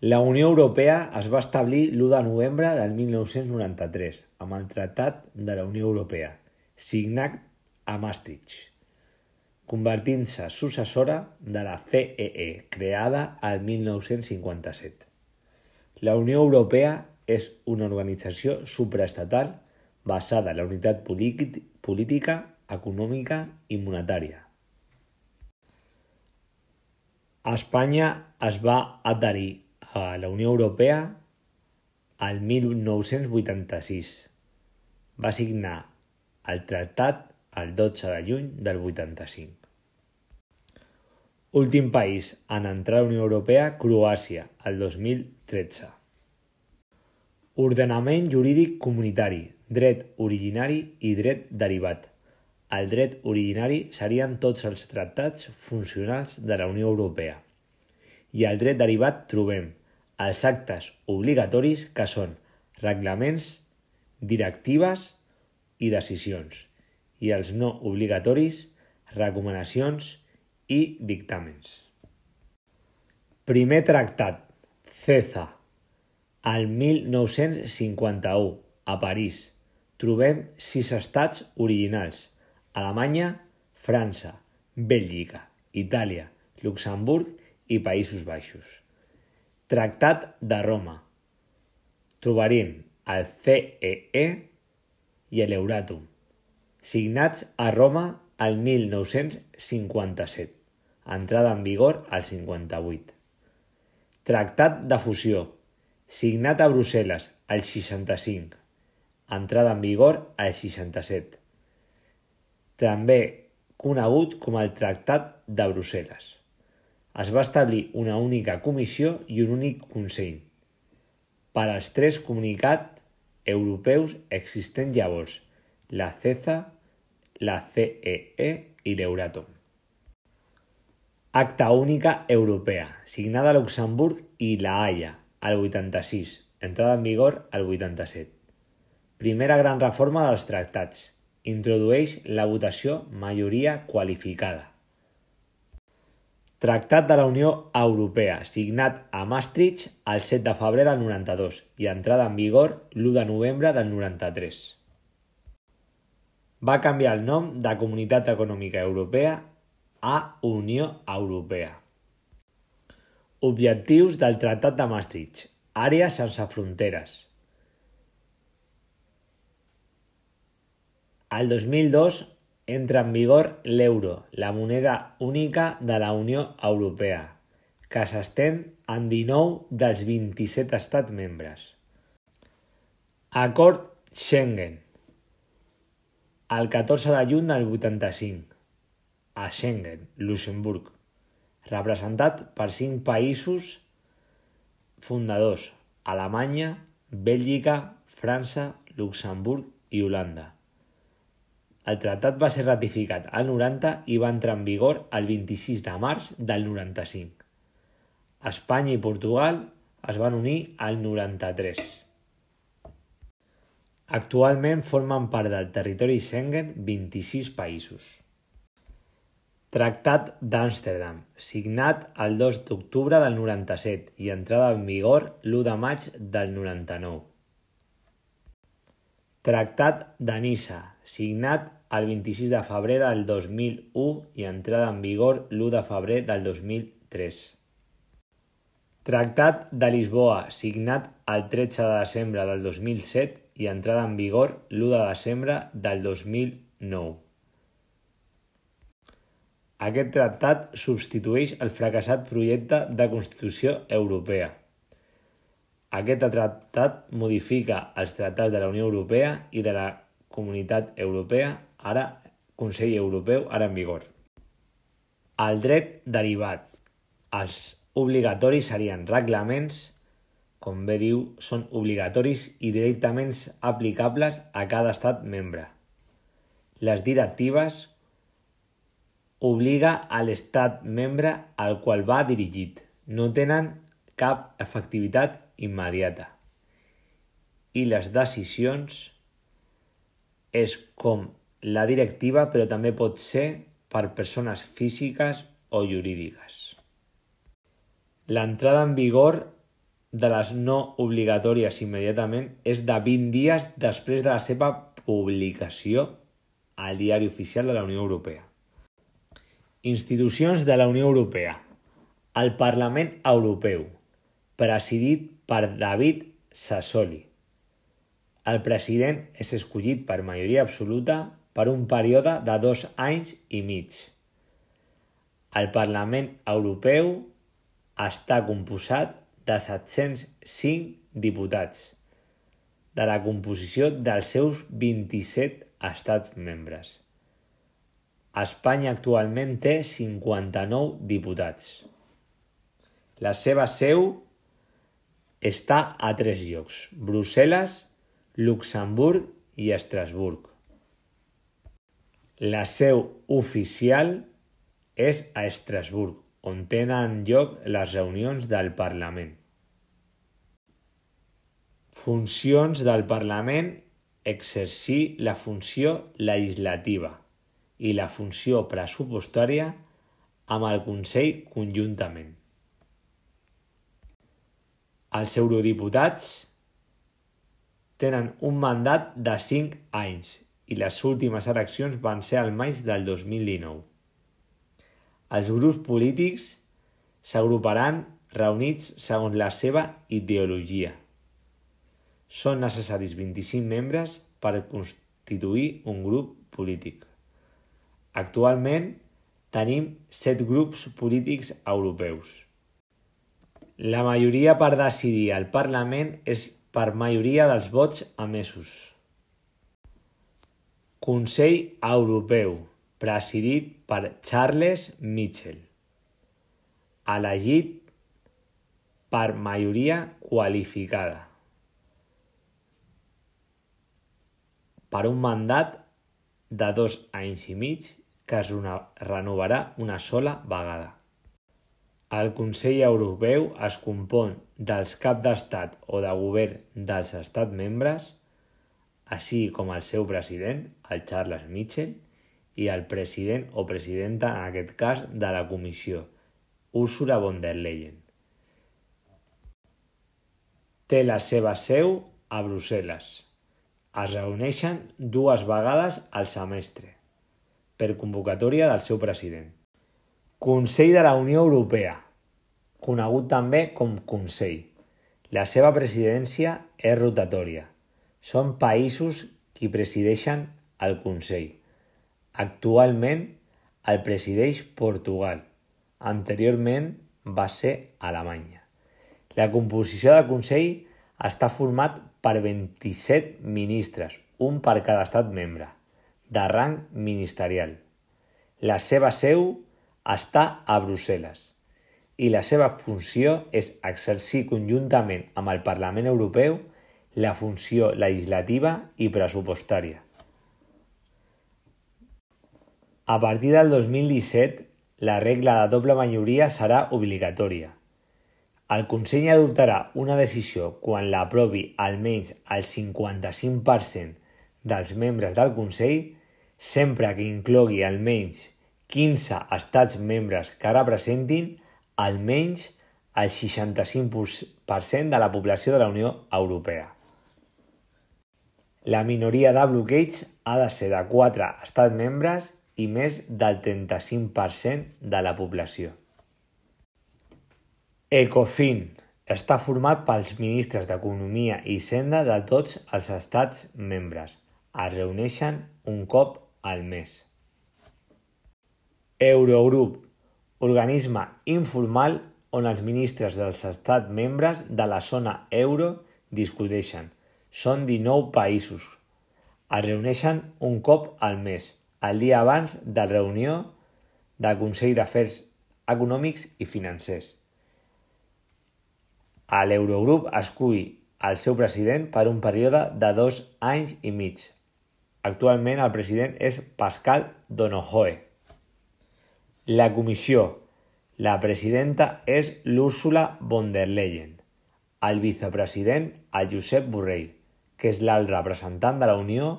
La Unió Europea es va establir l'1 de novembre del 1993 amb el Tractat de la Unió Europea, signat a Maastricht, convertint-se successora de la CEE, creada el 1957. La Unió Europea és una organització supraestatal basada en la unitat política, econòmica i monetària. Espanya es va adherir a la Unió Europea el 1986. Va signar el tractat el 12 de juny del 85. Últim país en entrar a la Unió Europea, Croàcia, el 2013. Ordenament jurídic comunitari, dret originari i dret derivat. El dret originari serien tots els tractats funcionals de la Unió Europea. I al dret derivat trobem els actes obligatoris que són reglaments, directives i decisions, i els no obligatoris, recomanacions i dictàmens. Primer tractat, CESA, al 1951, a París. Trobem sis estats originals, Alemanya, França, Bèlgica, Itàlia, Luxemburg i Països Baixos. Tractat de Roma. Trobaríem el CEE i l'Euràtom, signats a Roma el 1957, entrada en vigor al 58. Tractat de fusió, signat a Brussel·les el 65, entrada en vigor al 67. També conegut com el Tractat de Brussel·les es va establir una única comissió i un únic consell per als tres comunicats europeus existents llavors, la CESA, la CEE i l'Euratom. Acta Única Europea, signada a Luxemburg i La Haia, al 86, entrada en vigor al 87. Primera gran reforma dels tractats. Introdueix la votació majoria qualificada. Tractat de la Unió Europea, signat a Maastricht el 7 de febrer del 92 i entrada en vigor l'1 de novembre del 93. Va canviar el nom de Comunitat Econòmica Europea a Unió Europea. Objectius del Tractat de Maastricht. Àrea sense fronteres. El 2002 entra en vigor l'euro, la moneda única de la Unió Europea, que s'estén en 19 dels 27 estats membres. Acord Schengen. El 14 de juny del 85. A Schengen, Luxemburg. Representat per cinc països fundadors. Alemanya, Bèlgica, França, Luxemburg i Holanda. El tractat va ser ratificat al 90 i va entrar en vigor el 26 de març del 95. Espanya i Portugal es van unir al 93. Actualment formen part del territori Schengen 26 països. Tractat d'Amsterdam, signat el 2 d'octubre del 97 i entrada en vigor l'1 de maig del 99. Tractat de Nissa, signat el 26 de febrer del 2001 i entrada en vigor l'1 de febrer del 2003. Tractat de Lisboa, signat el 13 de desembre del 2007 i entrada en vigor l'1 de desembre del 2009. Aquest tractat substitueix el fracassat projecte de Constitució Europea. Aquest tractat modifica els tractats de la Unió Europea i de la Comunitat Europea, ara Consell Europeu, ara en vigor. El dret derivat. Els obligatoris serien reglaments, com bé diu, són obligatoris i directament aplicables a cada estat membre. Les directives obliga a l'estat membre al qual va dirigit. No tenen cap efectivitat immediata. I les decisions és com la directiva, però també pot ser per persones físiques o jurídiques. L'entrada en vigor de les no obligatòries immediatament és de 20 dies després de la seva publicació al Diari Oficial de la Unió Europea. Institucions de la Unió Europea. El Parlament Europeu, presidit per David Sassoli. El president és escollit per majoria absoluta per un període de dos anys i mig. El Parlament Europeu està composat de 705 diputats, de la composició dels seus 27 estats membres. Espanya actualment té 59 diputats. La seva seu està a tres llocs, Brussel·les, Luxemburg i Estrasburg. La seu oficial és a Estrasburg, on tenen lloc les reunions del Parlament. Funcions del Parlament exercir la funció legislativa i la funció pressupostària amb el Consell conjuntament. Els eurodiputats tenen un mandat de 5 anys i les últimes eleccions van ser al maig del 2019. Els grups polítics s'agruparan reunits segons la seva ideologia. Són necessaris 25 membres per constituir un grup polític. Actualment tenim 7 grups polítics europeus. La majoria per decidir al Parlament és per majoria dels vots emesos. Consell Europeu presidit per Charles Michel, elegit per majoria qualificada, per un mandat de dos anys i mig que es renovarà una sola vegada. El Consell Europeu es compon dels cap d'estat o de govern dels estats membres, així com el seu president, el Charles Michel, i el president o presidenta, en aquest cas, de la comissió, Ursula von der Leyen. Té la seva seu a Brussel·les. Es reuneixen dues vegades al semestre, per convocatòria del seu president. Consell de la Unió Europea, conegut també com Consell. La seva presidència és rotatòria. Són països qui presideixen el Consell. Actualment el presideix Portugal. Anteriorment va ser Alemanya. La composició del Consell està format per 27 ministres, un per cada estat membre, de rang ministerial. La seva seu està a Brussel·les i la seva funció és exercir conjuntament amb el Parlament Europeu la funció legislativa i pressupostària. A partir del 2017, la regla de doble majoria serà obligatòria. El Consell adoptarà una decisió quan l'aprovi almenys el 55% dels membres del Consell, sempre que inclogui almenys 15 estats membres que representin almenys el 65% de la població de la Unió Europea. La minoria de bloqueig ha de ser de 4 estats membres i més del 35% de la població. Ecofin està format pels ministres d'Economia i Senda de tots els estats membres. Es reuneixen un cop al mes. Eurogrup, organisme informal on els ministres dels estats membres de la zona euro discuteixen. Són 19 països. Es reuneixen un cop al mes el dia abans de la reunió del Consell d'Afers Econòmics i Financers. A l'Eurogrup escull el seu president per un període de dos anys i mig. Actualment el president és Pascal Donohoe. La comissió. La presidenta és l'Úrsula von der Leyen. El vicepresident, el Josep Borrell, que és l'alt representant de la Unió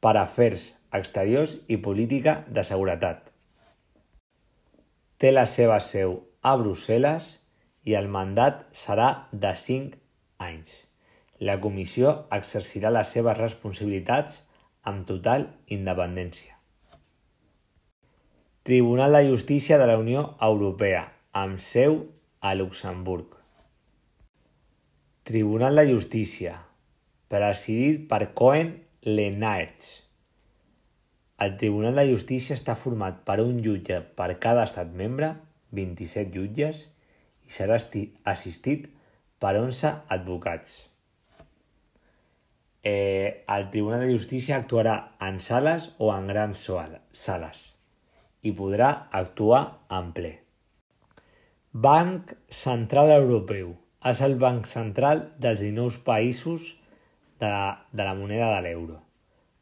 per a Afers Exteriors i Política de Seguretat. Té la seva seu a Brussel·les i el mandat serà de 5 anys. La comissió exercirà les seves responsabilitats amb total independència. Tribunal de Justícia de la Unió Europea, amb seu a Luxemburg. Tribunal de Justícia, presidit per Cohen Lenaerts. El Tribunal de Justícia està format per un jutge per cada estat membre, 27 jutges, i serà assistit per 11 advocats. Eh, el Tribunal de Justícia actuarà en sales o en grans sales i podrà actuar en ple. Banc Central Europeu és el banc central dels 19 països de la, de la moneda de l'euro,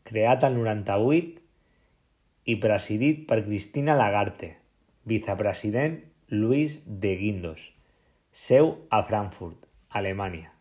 creat el 98 i presidit per Cristina Lagarde, vicepresident Luis de Guindos, seu a Frankfurt, Alemanya.